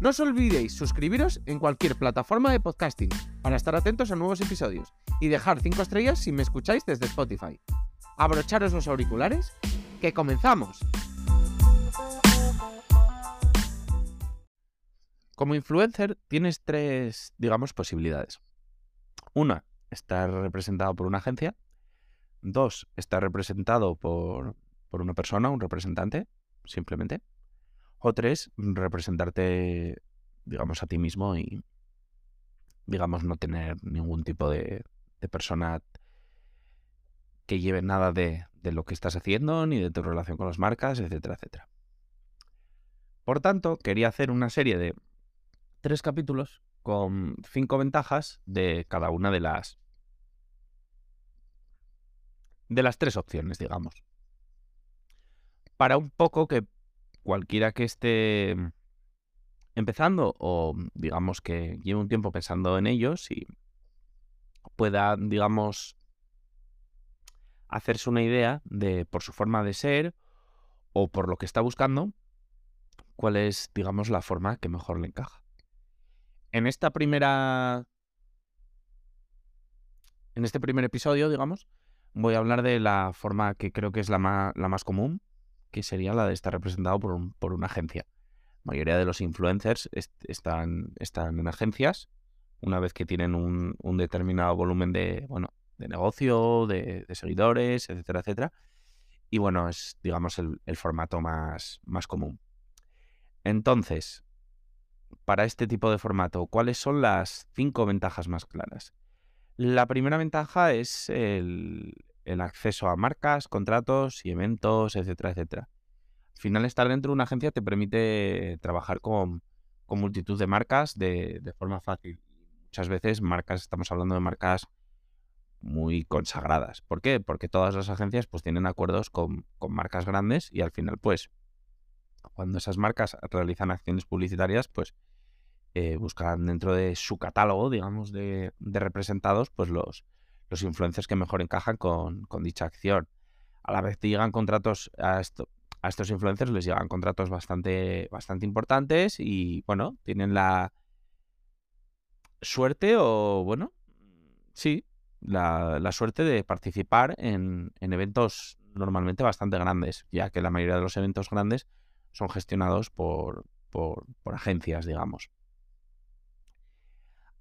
No os olvidéis suscribiros en cualquier plataforma de podcasting para estar atentos a nuevos episodios y dejar 5 estrellas si me escucháis desde Spotify. Abrocharos los auriculares, que comenzamos. Como influencer tienes tres, digamos, posibilidades. Una, estar representado por una agencia. Dos, estar representado por, por una persona, un representante, simplemente. O tres, representarte, digamos, a ti mismo y, digamos, no tener ningún tipo de, persona que lleve nada de, de, lo que estás haciendo, ni de tu relación con las marcas, etcétera, etcétera. Por tanto, quería hacer una serie de tres capítulos con cinco ventajas de cada una de las de las tres opciones, digamos. Para un poco que cualquiera que esté empezando o digamos que lleve un tiempo pensando en ellos y pueda, digamos, hacerse una idea de por su forma de ser o por lo que está buscando, cuál es, digamos, la forma que mejor le encaja. En esta primera. En este primer episodio, digamos, voy a hablar de la forma que creo que es la más, la más común, que sería la de estar representado por, por una agencia. La mayoría de los influencers están, están en agencias una vez que tienen un, determinado volumen de, bueno, de negocio, de, seguidores, etcétera, etcétera. Y bueno, es, digamos, el, el, formato más, más común. Entonces, para este tipo de formato, ¿cuáles son las cinco ventajas más claras? La primera ventaja es el, el acceso a marcas, contratos y eventos, etcétera, etcétera. Al final, estar dentro de una agencia te permite trabajar con, multitud de marcas de, forma fácil. Muchas veces marcas, estamos hablando de marcas muy consagradas. ¿Por qué? Porque todas las agencias pues tienen acuerdos con, marcas grandes y al final pues cuando esas marcas realizan acciones publicitarias pues eh, buscan dentro de su catálogo digamos de, de representados pues los, los influencers que mejor encajan con, dicha acción. A la vez te llegan contratos a, estos influencers, les llegan contratos bastante, bastante importantes y, bueno, tienen la suerte o, bueno, sí, la, suerte de participar en, eventos normalmente bastante grandes, ya que la mayoría de los eventos grandes son gestionados por, por agencias, digamos.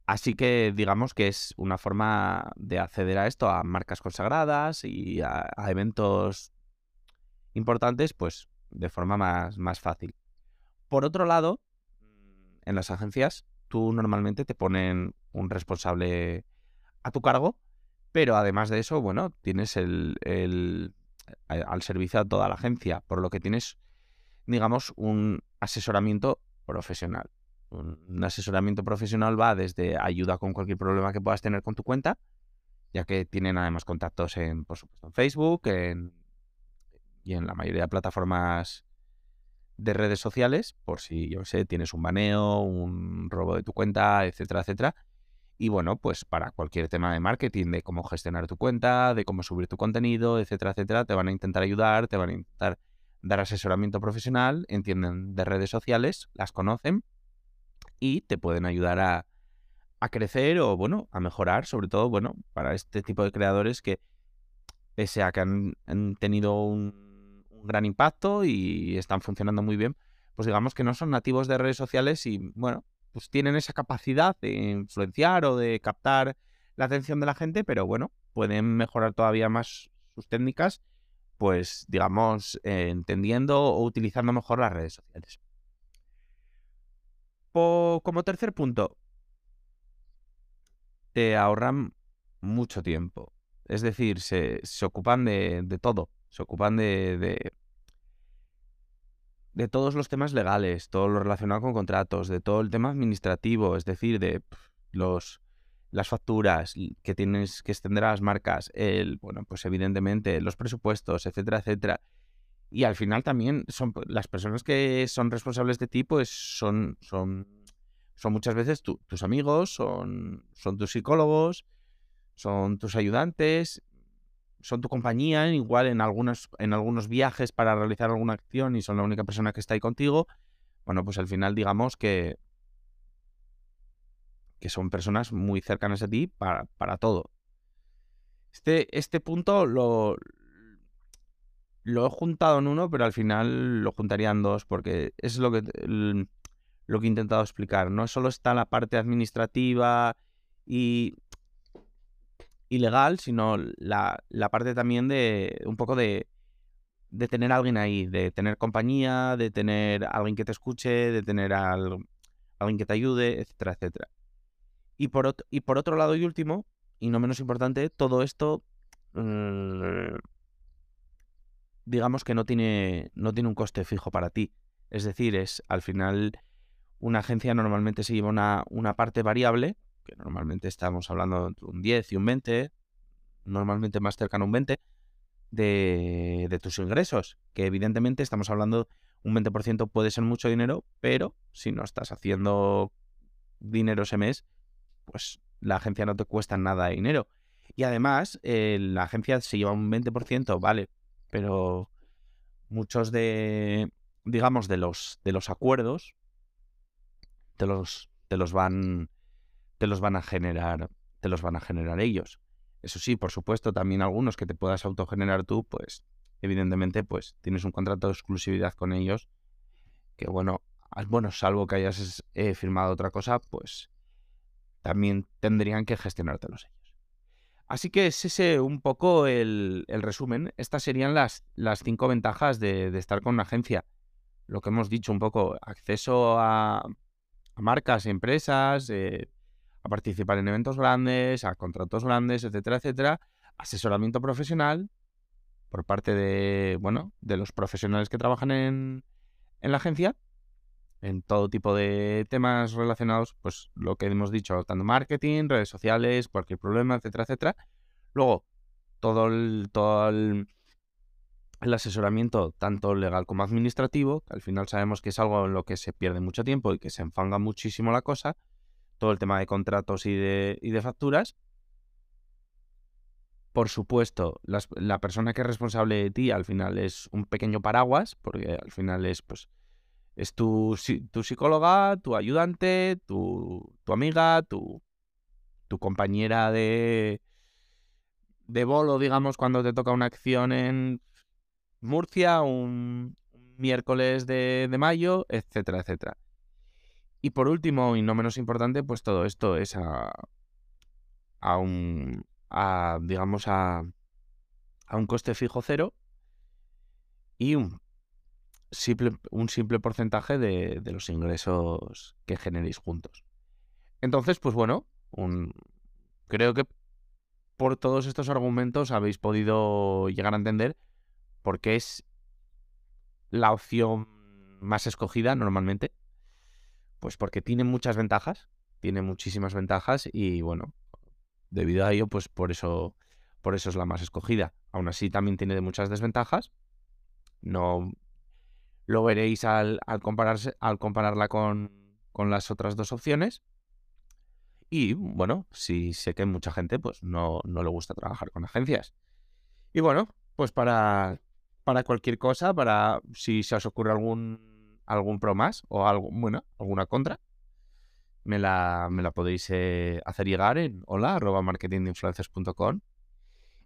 Así que digamos que es una forma de acceder a esto, a marcas consagradas y a, eventos importantes, pues de forma más, más fácil. Por otro lado, en las agencias, tú normalmente te ponen un responsable a tu cargo, pero además de eso, bueno, tienes el, el al servicio a toda la agencia, por lo que tienes, digamos, un asesoramiento profesional. Un asesoramiento profesional va desde ayuda con cualquier problema que puedas tener con tu cuenta, ya que tienen además contactos en, por supuesto, en Facebook y en la mayoría de plataformas de redes sociales, por si, yo sé, tienes un baneo, un robo de tu cuenta, etcétera, etcétera. Y bueno, pues para cualquier tema de marketing, de cómo gestionar tu cuenta, de cómo subir tu contenido, etcétera, etcétera, te van a intentar ayudar, te van a intentar dar asesoramiento profesional, entienden de redes sociales, las conocen y te pueden ayudar a, crecer o, bueno, a mejorar, sobre todo, bueno, para este tipo de creadores que, pese a que han, tenido un, gran impacto y están funcionando muy bien, pues digamos que no son nativos de redes sociales y, bueno, pues tienen esa capacidad de influenciar o de captar la atención de la gente, pero bueno, pueden mejorar todavía más sus técnicas, pues digamos, eh, entendiendo o utilizando mejor las redes sociales como tercer punto, te ahorran mucho tiempo. Es decir, se, ocupan de, todo. Se ocupan de, de todos los temas legales, todo lo relacionado con contratos, de todo el tema administrativo, es decir, de las facturas que tienes que extender a las marcas, el, bueno, pues evidentemente los presupuestos, etcétera, etcétera. Y al final también son las personas que son responsables de ti, pues son, son, son muchas veces tus amigos, son, son tus psicólogos, son tus ayudantes, son tu compañía, igual en, algunos, en algunos viajes para realizar alguna acción y son la única persona que está ahí contigo. Bueno, pues al final digamos que, que son personas muy cercanas a ti para, para todo. Este, este punto lo, lo he juntado en uno, pero al final lo juntaría en dos, porque es lo que, lo que he intentado explicar. No solo está la parte administrativa y, y legal, sino la, la, parte también de un poco de, de tener a alguien ahí, de tener compañía, de tener a alguien que te escuche, de tener a alguien que te ayude, etcétera, etcétera. Y por, y por otro lado y último, y no menos importante, todo esto, mm, digamos que no tiene, no tiene un coste fijo para ti. Es decir, es al final una agencia normalmente se lleva una, parte variable, que normalmente estamos hablando de un 10 y un 20, normalmente más cercano a un 20, de, de tus ingresos, que evidentemente estamos hablando, un 20% puede ser mucho dinero, pero si no estás haciendo dinero ese mes, pues la agencia no te cuesta nada de dinero. Y además, eh, la agencia se lleva un 20%, vale, pero muchos de, digamos, de los, de los acuerdos te los, te los van, te los van a generar, te los van a generar ellos. Eso sí, por supuesto, también algunos que te puedas autogenerar tú, pues, evidentemente, pues, tienes un contrato de exclusividad con ellos, que bueno, bueno, salvo que hayas eh, firmado otra cosa, pues también tendrían que gestionártelos. Así que es ese un poco el, resumen. Estas serían las, las cinco ventajas de, estar con una agencia. Lo que hemos dicho un poco, acceso a, marcas empresas, eh, a participar en eventos grandes, a contratos grandes, etcétera, etcétera. Asesoramiento profesional por parte de, bueno, de los profesionales que trabajan en, en la agencia en todo tipo de temas relacionados, pues lo que hemos dicho, tanto marketing, redes sociales, cualquier problema, etcétera, etcétera. Luego, todo el, todo el, asesoramiento, tanto legal como administrativo, que al final sabemos que es algo en lo que se pierde mucho tiempo y que se enfanga muchísimo la cosa, todo el tema de contratos y de, y de facturas. Por supuesto, la persona que es responsable de ti al final es un pequeño paraguas, porque al final es pues es tu, tu psicóloga, tu ayudante, tu, tu amiga, tu, tu compañera de, de bolo, digamos, cuando te toca una acción en Murcia, un, miércoles de, de, mayo, etcétera, etcétera. Y por último, y no menos importante, pues todo esto es a, a un, a, digamos, a, a un coste fijo cero y un un simple porcentaje de, los ingresos que generéis juntos. Entonces, pues bueno, creo que por todos estos argumentos habéis podido llegar a entender por qué es la opción más escogida normalmente. Pues porque tiene muchas ventajas, tiene muchísimas ventajas y bueno, debido a ello, pues por eso, por eso es la más escogida. Aún así también tiene muchas desventajas. No, lo veréis al, compararse, al compararla con, las otras dos opciones. Y bueno, si sé que mucha gente pues no, no le gusta trabajar con agencias. Y bueno, pues para, para cualquier cosa, para si se os ocurre algún, algún pro más o algo, bueno, alguna contra, me la, me la podéis eh, hacer llegar en hola arroba.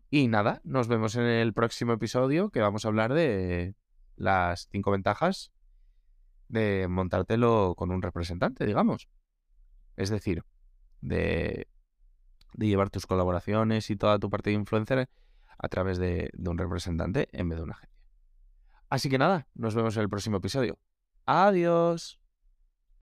Y nada, nos vemos en el próximo episodio que vamos a hablar de las cinco ventajas de montártelo con un representante, digamos. Es decir, de, llevar tus colaboraciones y toda tu parte de influencer a través de, de un representante en vez de una agencia. Así que nada, nos vemos en el próximo episodio. Adiós.